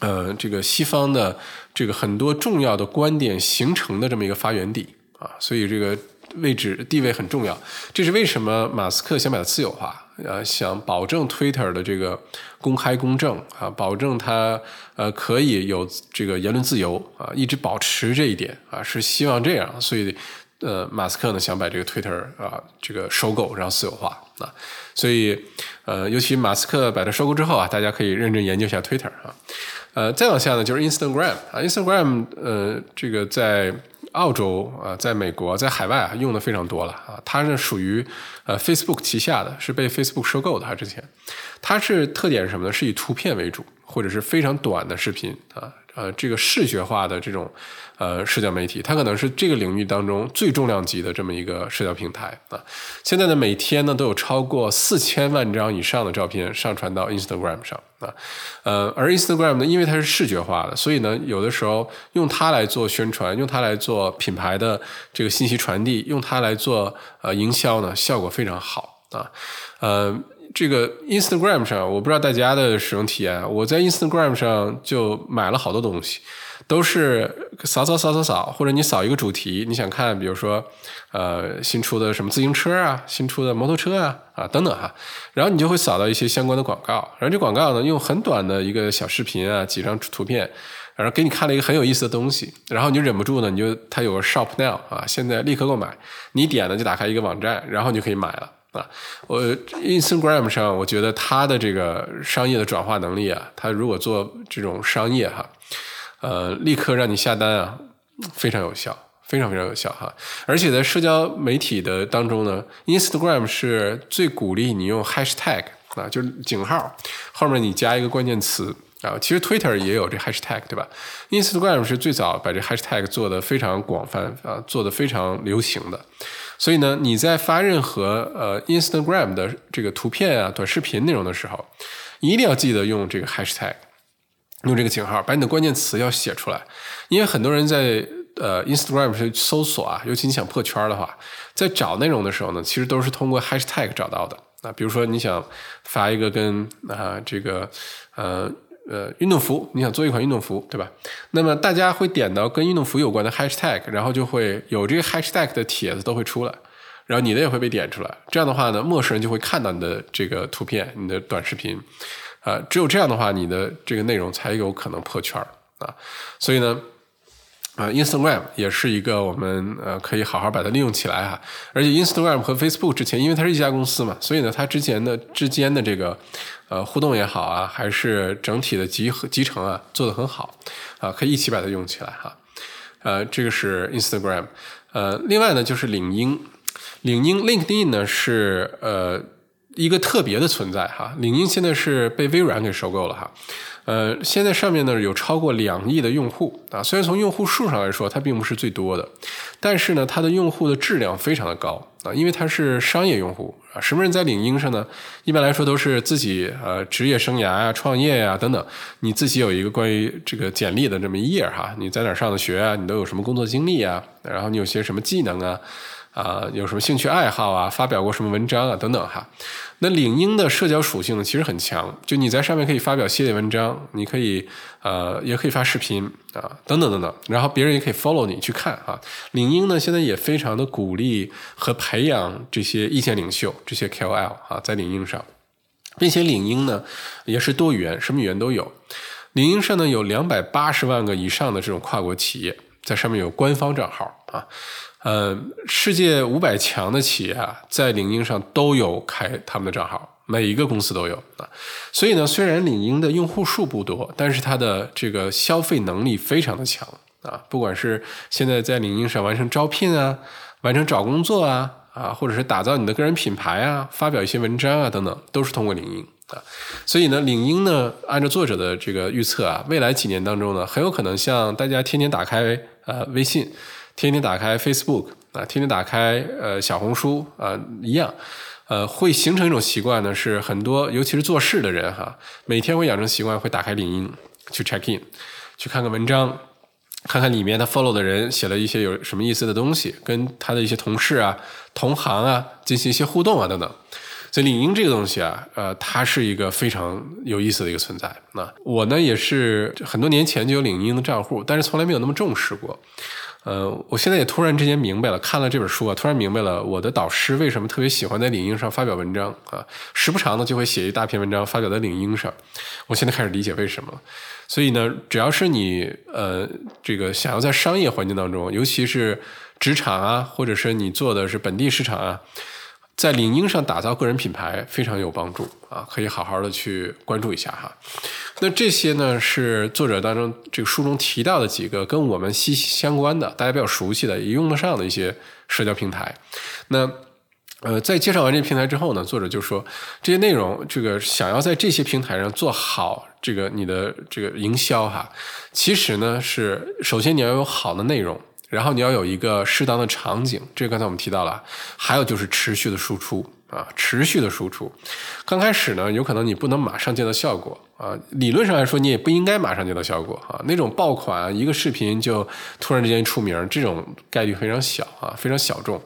呃这个西方的这个很多重要的观点形成的这么一个发源地。啊，所以这个位置地位很重要，这是为什么马斯克想把它私有化，呃，想保证 Twitter 的这个公开公正啊，保证它呃可以有这个言论自由啊，一直保持这一点啊，是希望这样，所以呃，马斯克呢想把这个 Twitter 啊这个收购，然后私有化啊，所以呃，尤其马斯克把它收购之后啊，大家可以认真研究一下 Twitter 啊，呃，再往下呢就是 Instagram 啊，Instagram 呃，这个在。澳洲啊，在美国，在海外啊，用的非常多了啊。它是属于呃 Facebook 旗下的，是被 Facebook 收购的。它之前，它是特点是什么呢？是以图片为主，或者是非常短的视频啊。呃，这个视觉化的这种呃社交媒体，它可能是这个领域当中最重量级的这么一个社交平台啊。现在呢，每天呢都有超过四千万张以上的照片上传到 Instagram 上啊。呃，而 Instagram 呢，因为它是视觉化的，所以呢，有的时候用它来做宣传，用它来做品牌的这个信息传递，用它来做呃营销呢，效果非常好啊。呃。这个 Instagram 上，我不知道大家的使用体验。我在 Instagram 上就买了好多东西，都是扫扫扫扫扫，或者你扫一个主题，你想看，比如说，呃，新出的什么自行车啊，新出的摩托车啊，啊等等哈，然后你就会扫到一些相关的广告，然后这广告呢，用很短的一个小视频啊，几张图片，然后给你看了一个很有意思的东西，然后你就忍不住呢，你就它有个 Shop Now 啊，现在立刻购买，你点呢就打开一个网站，然后你就可以买了。啊，我 Instagram 上，我觉得它的这个商业的转化能力啊，它如果做这种商业哈，呃，立刻让你下单啊，非常有效，非常非常有效哈。而且在社交媒体的当中呢，Instagram 是最鼓励你用 Hashtag 啊，就是井号后面你加一个关键词啊。其实 Twitter 也有这 Hashtag 对吧？Instagram 是最早把这 Hashtag 做的非常广泛啊，做的非常流行的。所以呢，你在发任何呃 Instagram 的这个图片啊、短视频内容的时候，一定要记得用这个 Hashtag，用这个井号，把你的关键词要写出来。因为很多人在呃 Instagram 去搜索啊，尤其你想破圈的话，在找内容的时候呢，其实都是通过 Hashtag 找到的。啊，比如说你想发一个跟啊这个呃。呃，运动服，你想做一款运动服，对吧？那么大家会点到跟运动服有关的 hashtag，然后就会有这个 hashtag 的帖子都会出来，然后你的也会被点出来。这样的话呢，陌生人就会看到你的这个图片、你的短视频，啊，只有这样的话，你的这个内容才有可能破圈儿啊。所以呢。啊，Instagram 也是一个我们呃可以好好把它利用起来哈。而且 Instagram 和 Facebook 之前，因为它是一家公司嘛，所以呢，它之前的之间的这个呃互动也好啊，还是整体的集合集成啊，做的很好啊，可以一起把它用起来哈。呃，这个是 Instagram。呃，另外呢就是领英，领英 LinkedIn 呢是呃一个特别的存在哈。领英现在是被微软给收购了哈。呃，现在上面呢有超过两亿的用户啊，虽然从用户数上来说它并不是最多的，但是呢，它的用户的质量非常的高啊，因为它是商业用户啊。什么人在领英上呢？一般来说都是自己呃职业生涯呀、创业呀等等，你自己有一个关于这个简历的这么一页哈，你在哪上的学啊？你都有什么工作经历啊？然后你有些什么技能啊？啊，有什么兴趣爱好啊，发表过什么文章啊等等哈。那领英的社交属性呢，其实很强，就你在上面可以发表系列文章，你可以呃也可以发视频啊等等等等，然后别人也可以 follow 你去看啊。领英呢现在也非常的鼓励和培养这些意见领袖，这些 KOL 啊，在领英上，并且领英呢也是多语言，什么语言都有。领英上呢有两百八十万个以上的这种跨国企业在上面有官方账号啊。呃，世界五百强的企业啊，在领英上都有开他们的账号，每一个公司都有啊。所以呢，虽然领英的用户数不多，但是它的这个消费能力非常的强啊。不管是现在在领英上完成招聘啊，完成找工作啊，啊，或者是打造你的个人品牌啊，发表一些文章啊等等，都是通过领英啊。所以呢，领英呢，按照作者的这个预测啊，未来几年当中呢，很有可能像大家天天打开呃微信。天天打开 Facebook 啊，天天打开呃小红书啊，一样，呃，会形成一种习惯呢，是很多尤其是做事的人哈，每天会养成习惯，会打开领英去 check in，去看看文章，看看里面他 follow 的人写了一些有什么意思的东西，跟他的一些同事啊、同行啊进行一些互动啊等等。所以领英这个东西啊，呃，它是一个非常有意思的一个存在。那我呢也是很多年前就有领英的账户，但是从来没有那么重视过。呃，我现在也突然之间明白了，看了这本书啊，突然明白了我的导师为什么特别喜欢在领英上发表文章啊，时不常的就会写一大篇文章发表在领英上。我现在开始理解为什么。所以呢，只要是你呃这个想要在商业环境当中，尤其是职场啊，或者是你做的是本地市场啊。在领英上打造个人品牌非常有帮助啊，可以好好的去关注一下哈。那这些呢是作者当中这个书中提到的几个跟我们息息相关的、大家比较熟悉的、也用得上的一些社交平台。那呃，在介绍完这平台之后呢，作者就说这些内容，这个想要在这些平台上做好这个你的这个营销哈，其实呢是首先你要有好的内容。然后你要有一个适当的场景，这刚才我们提到了，还有就是持续的输出啊，持续的输出。刚开始呢，有可能你不能马上见到效果啊，理论上来说你也不应该马上见到效果啊。那种爆款一个视频就突然之间出名，这种概率非常小啊，非常小众。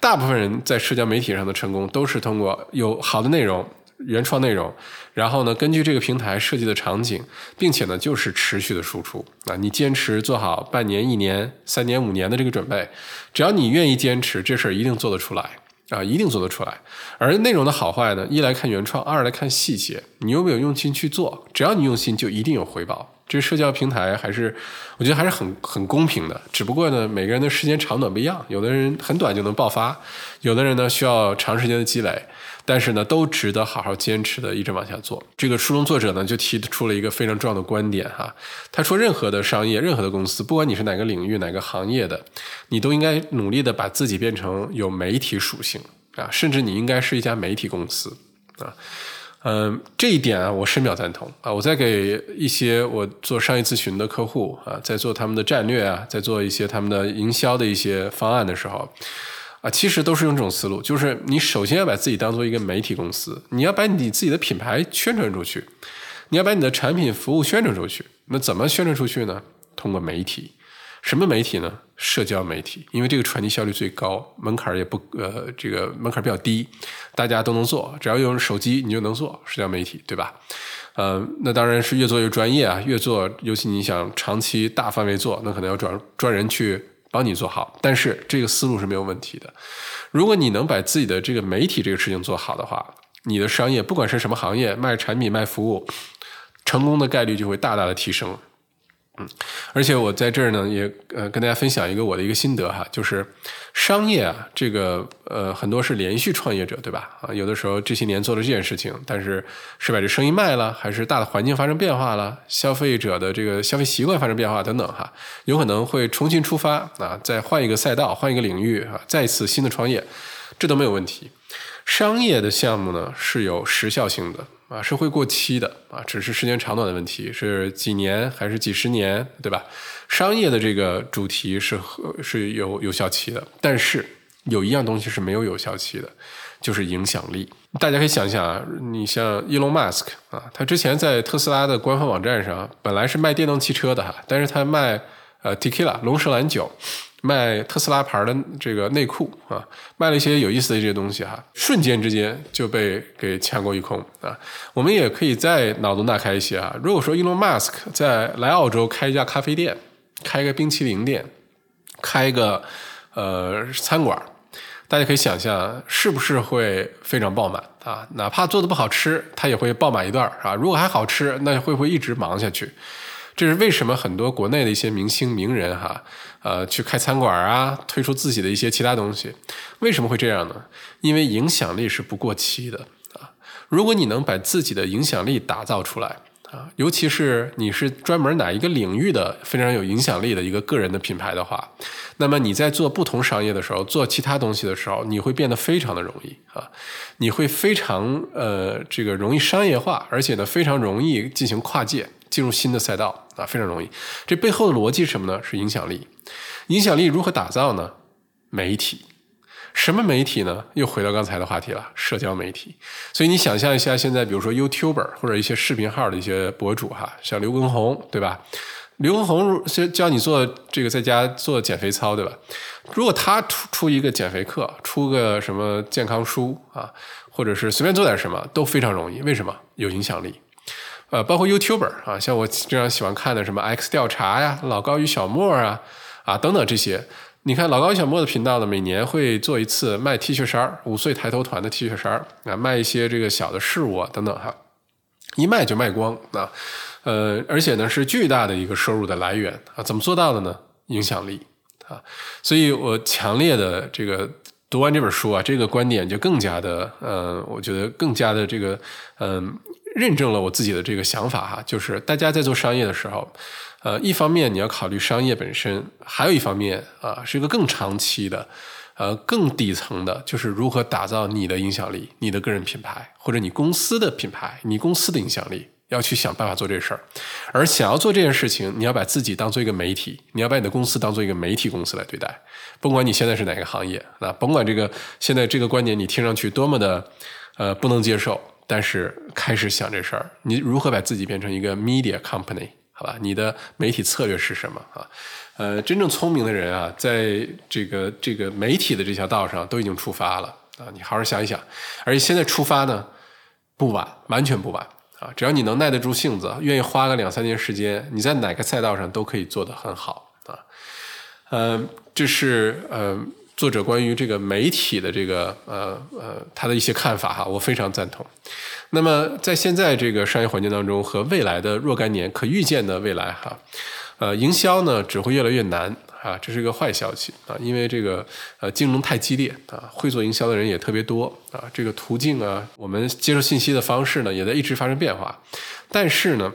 大部分人在社交媒体上的成功都是通过有好的内容。原创内容，然后呢，根据这个平台设计的场景，并且呢，就是持续的输出啊，你坚持做好半年、一年、三年、五年的这个准备，只要你愿意坚持，这事儿一定做得出来啊，一定做得出来。而内容的好坏呢，一来看原创，二来看细节，你有没有用心去做？只要你用心，就一定有回报。这社交平台还是，我觉得还是很很公平的。只不过呢，每个人的时间长短不一样，有的人很短就能爆发，有的人呢需要长时间的积累。但是呢，都值得好好坚持的，一直往下做。这个书中作者呢，就提出了一个非常重要的观点哈。他说，任何的商业，任何的公司，不管你是哪个领域、哪个行业的，你都应该努力的把自己变成有媒体属性啊，甚至你应该是一家媒体公司啊。嗯，这一点啊，我深表赞同啊。我在给一些我做商业咨询的客户啊，在做他们的战略啊，在做一些他们的营销的一些方案的时候。啊，其实都是用这种思路，就是你首先要把自己当做一个媒体公司，你要把你自己的品牌宣传出去，你要把你的产品服务宣传出去。那怎么宣传出去呢？通过媒体，什么媒体呢？社交媒体，因为这个传递效率最高，门槛也不呃，这个门槛比较低，大家都能做，只要用手机你就能做社交媒体，对吧？嗯，那当然是越做越专业啊，越做，尤其你想长期大范围做，那可能要专专人去。帮你做好，但是这个思路是没有问题的。如果你能把自己的这个媒体这个事情做好的话，你的商业不管是什么行业，卖产品卖服务，成功的概率就会大大的提升。嗯，而且我在这儿呢，也呃跟大家分享一个我的一个心得哈，就是商业啊，这个呃很多是连续创业者对吧？啊，有的时候这些年做了这件事情，但是是把这生意卖了，还是大的环境发生变化了，消费者的这个消费习惯发生变化等等哈，有可能会重新出发啊，再换一个赛道，换一个领域啊，再次新的创业，这都没有问题。商业的项目呢是有时效性的。啊，是会过期的啊，只是时间长短的问题，是几年还是几十年，对吧？商业的这个主题是是有有效期的，但是有一样东西是没有有效期的，就是影响力。大家可以想一想啊，你像伊隆马斯克啊，他之前在特斯拉的官方网站上本来是卖电动汽车的哈，但是他卖呃 tequila 龙舌兰酒，卖特斯拉牌的这个内裤啊，卖了一些有意思的这些东西哈，瞬间之间就被给抢购一空啊。我们也可以再脑洞大开一些啊，如果说 Elon Musk 在来澳洲开一家咖啡店，开一个冰淇淋店，开一个呃餐馆。大家可以想象，是不是会非常爆满啊？哪怕做的不好吃，它也会爆满一段啊。如果还好吃，那会不会一直忙下去？这是为什么很多国内的一些明星名人哈，呃，去开餐馆啊，推出自己的一些其他东西，为什么会这样呢？因为影响力是不过期的啊。如果你能把自己的影响力打造出来。啊，尤其是你是专门哪一个领域的非常有影响力的一个个人的品牌的话，那么你在做不同商业的时候，做其他东西的时候，你会变得非常的容易啊，你会非常呃这个容易商业化，而且呢非常容易进行跨界，进入新的赛道啊，非常容易。这背后的逻辑是什么呢？是影响力。影响力如何打造呢？媒体。什么媒体呢？又回到刚才的话题了，社交媒体。所以你想象一下，现在比如说 YouTuber 或者一些视频号的一些博主哈，像刘畊宏，对吧？刘畊宏先教你做这个在家做减肥操，对吧？如果他出出一个减肥课，出个什么健康书啊，或者是随便做点什么，都非常容易。为什么？有影响力。呃，包括 YouTuber 啊，像我经常喜欢看的什么 X 调查呀、老高与小莫啊啊等等这些。你看老高与小莫的频道呢，每年会做一次卖 T 恤衫五岁抬头团的 T 恤衫啊，卖一些这个小的事物啊等等哈，一卖就卖光啊，呃，而且呢是巨大的一个收入的来源啊，怎么做到的呢？影响力啊，所以我强烈的这个读完这本书啊，这个观点就更加的，呃，我觉得更加的这个，嗯，认证了我自己的这个想法哈，就是大家在做商业的时候。呃，一方面你要考虑商业本身，还有一方面啊，是一个更长期的，呃，更底层的，就是如何打造你的影响力、你的个人品牌或者你公司的品牌、你公司的影响力，要去想办法做这事儿。而想要做这件事情，你要把自己当做一个媒体，你要把你的公司当做一个媒体公司来对待。甭管你现在是哪个行业，啊，甭管这个现在这个观点你听上去多么的呃不能接受，但是开始想这事儿，你如何把自己变成一个 media company？好吧，你的媒体策略是什么啊？呃，真正聪明的人啊，在这个这个媒体的这条道上都已经出发了啊！你好好想一想，而且现在出发呢，不晚，完全不晚啊！只要你能耐得住性子，愿意花个两三年时间，你在哪个赛道上都可以做得很好啊！嗯，这是呃作者关于这个媒体的这个呃呃他的一些看法哈，我非常赞同。那么，在现在这个商业环境当中，和未来的若干年可预见的未来，哈，呃，营销呢只会越来越难啊，这是一个坏消息啊，因为这个呃竞争太激烈啊，会做营销的人也特别多啊，这个途径啊，我们接受信息的方式呢也在一直发生变化，但是呢，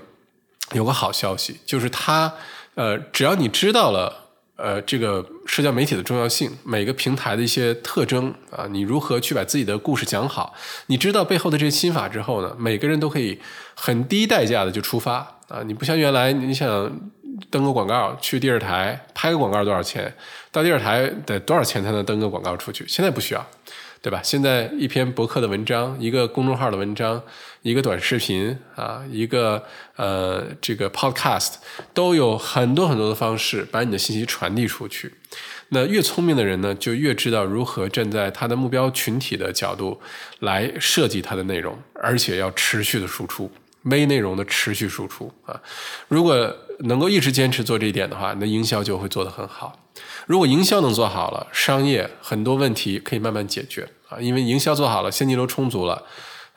有个好消息，就是它呃，只要你知道了。呃，这个社交媒体的重要性，每个平台的一些特征啊，你如何去把自己的故事讲好？你知道背后的这些心法之后呢，每个人都可以很低代价的就出发啊！你不像原来你想登个广告去电视台拍个广告多少钱，到电视台得多少钱才能登个广告出去？现在不需要。对吧？现在一篇博客的文章，一个公众号的文章，一个短视频啊，一个呃这个 podcast，都有很多很多的方式把你的信息传递出去。那越聪明的人呢，就越知道如何站在他的目标群体的角度来设计他的内容，而且要持续的输出微内容的持续输出啊。如果能够一直坚持做这一点的话，那营销就会做得很好。如果营销能做好了，商业很多问题可以慢慢解决啊，因为营销做好了，现金流充足了，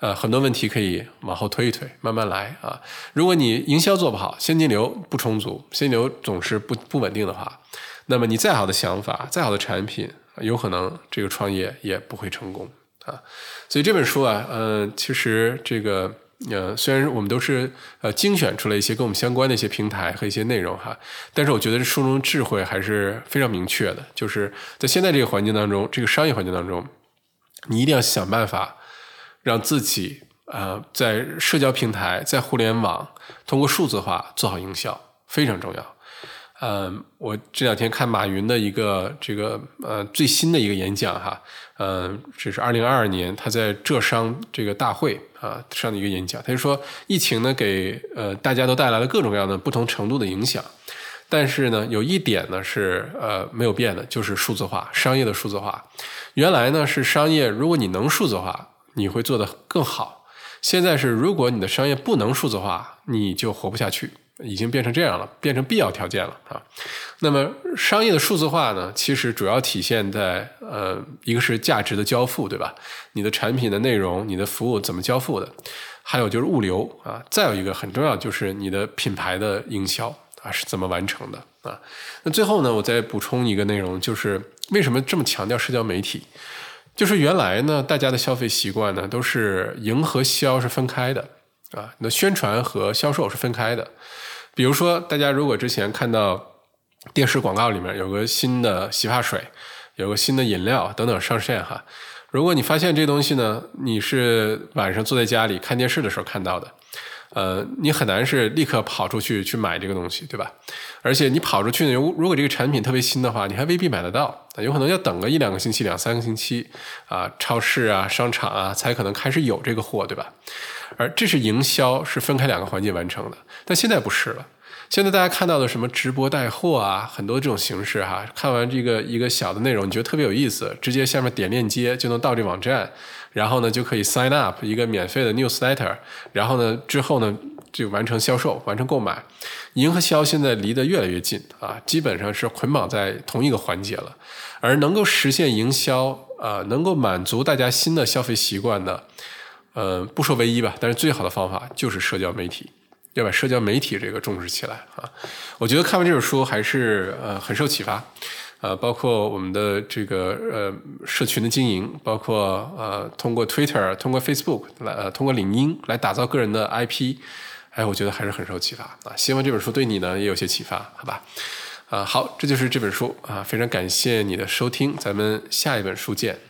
呃，很多问题可以往后推一推，慢慢来啊。如果你营销做不好，现金流不充足，现金流总是不不稳定的话，那么你再好的想法，再好的产品，有可能这个创业也不会成功啊。所以这本书啊，嗯，其实这个。呃，虽然我们都是呃精选出来一些跟我们相关的一些平台和一些内容哈，但是我觉得书中智慧还是非常明确的，就是在现在这个环境当中，这个商业环境当中，你一定要想办法让自己啊在社交平台、在互联网通过数字化做好营销，非常重要。嗯，我这两天看马云的一个这个呃最新的一个演讲哈，嗯，这是二零二二年他在浙商这个大会啊上的一个演讲，他就说疫情呢给呃大家都带来了各种各样的不同程度的影响，但是呢，有一点呢是呃没有变的，就是数字化，商业的数字化。原来呢是商业，如果你能数字化，你会做得更好。现在是，如果你的商业不能数字化，你就活不下去。已经变成这样了，变成必要条件了啊。那么商业的数字化呢，其实主要体现在呃，一个是价值的交付，对吧？你的产品的内容、你的服务怎么交付的？还有就是物流啊，再有一个很重要就是你的品牌的营销啊是怎么完成的啊？那最后呢，我再补充一个内容，就是为什么这么强调社交媒体？就是原来呢，大家的消费习惯呢都是营和销是分开的啊，那宣传和销售是分开的。比如说，大家如果之前看到电视广告里面有个新的洗发水，有个新的饮料等等上线哈，如果你发现这东西呢，你是晚上坐在家里看电视的时候看到的，呃，你很难是立刻跑出去去买这个东西，对吧？而且你跑出去呢，如如果这个产品特别新的话，你还未必买得到，有可能要等个一两个星期、两三个星期啊，超市啊、商场啊才可能开始有这个货，对吧？而这是营销，是分开两个环节完成的，但现在不是了。现在大家看到的什么直播带货啊，很多这种形式哈，看完这个一个小的内容，你觉得特别有意思，直接下面点链接就能到这网站，然后呢就可以 sign up 一个免费的 newsletter，然后呢之后呢就完成销售，完成购买。营和销现在离得越来越近啊，基本上是捆绑在同一个环节了。而能够实现营销啊，能够满足大家新的消费习惯的。呃，不说唯一吧，但是最好的方法就是社交媒体，要把社交媒体这个重视起来啊！我觉得看完这本书还是呃很受启发，呃，包括我们的这个呃社群的经营，包括呃通过 Twitter、通过 Facebook 来呃通过领英来打造个人的 IP，哎，我觉得还是很受启发啊！希望这本书对你呢也有些启发，好吧？啊，好，这就是这本书啊，非常感谢你的收听，咱们下一本书见。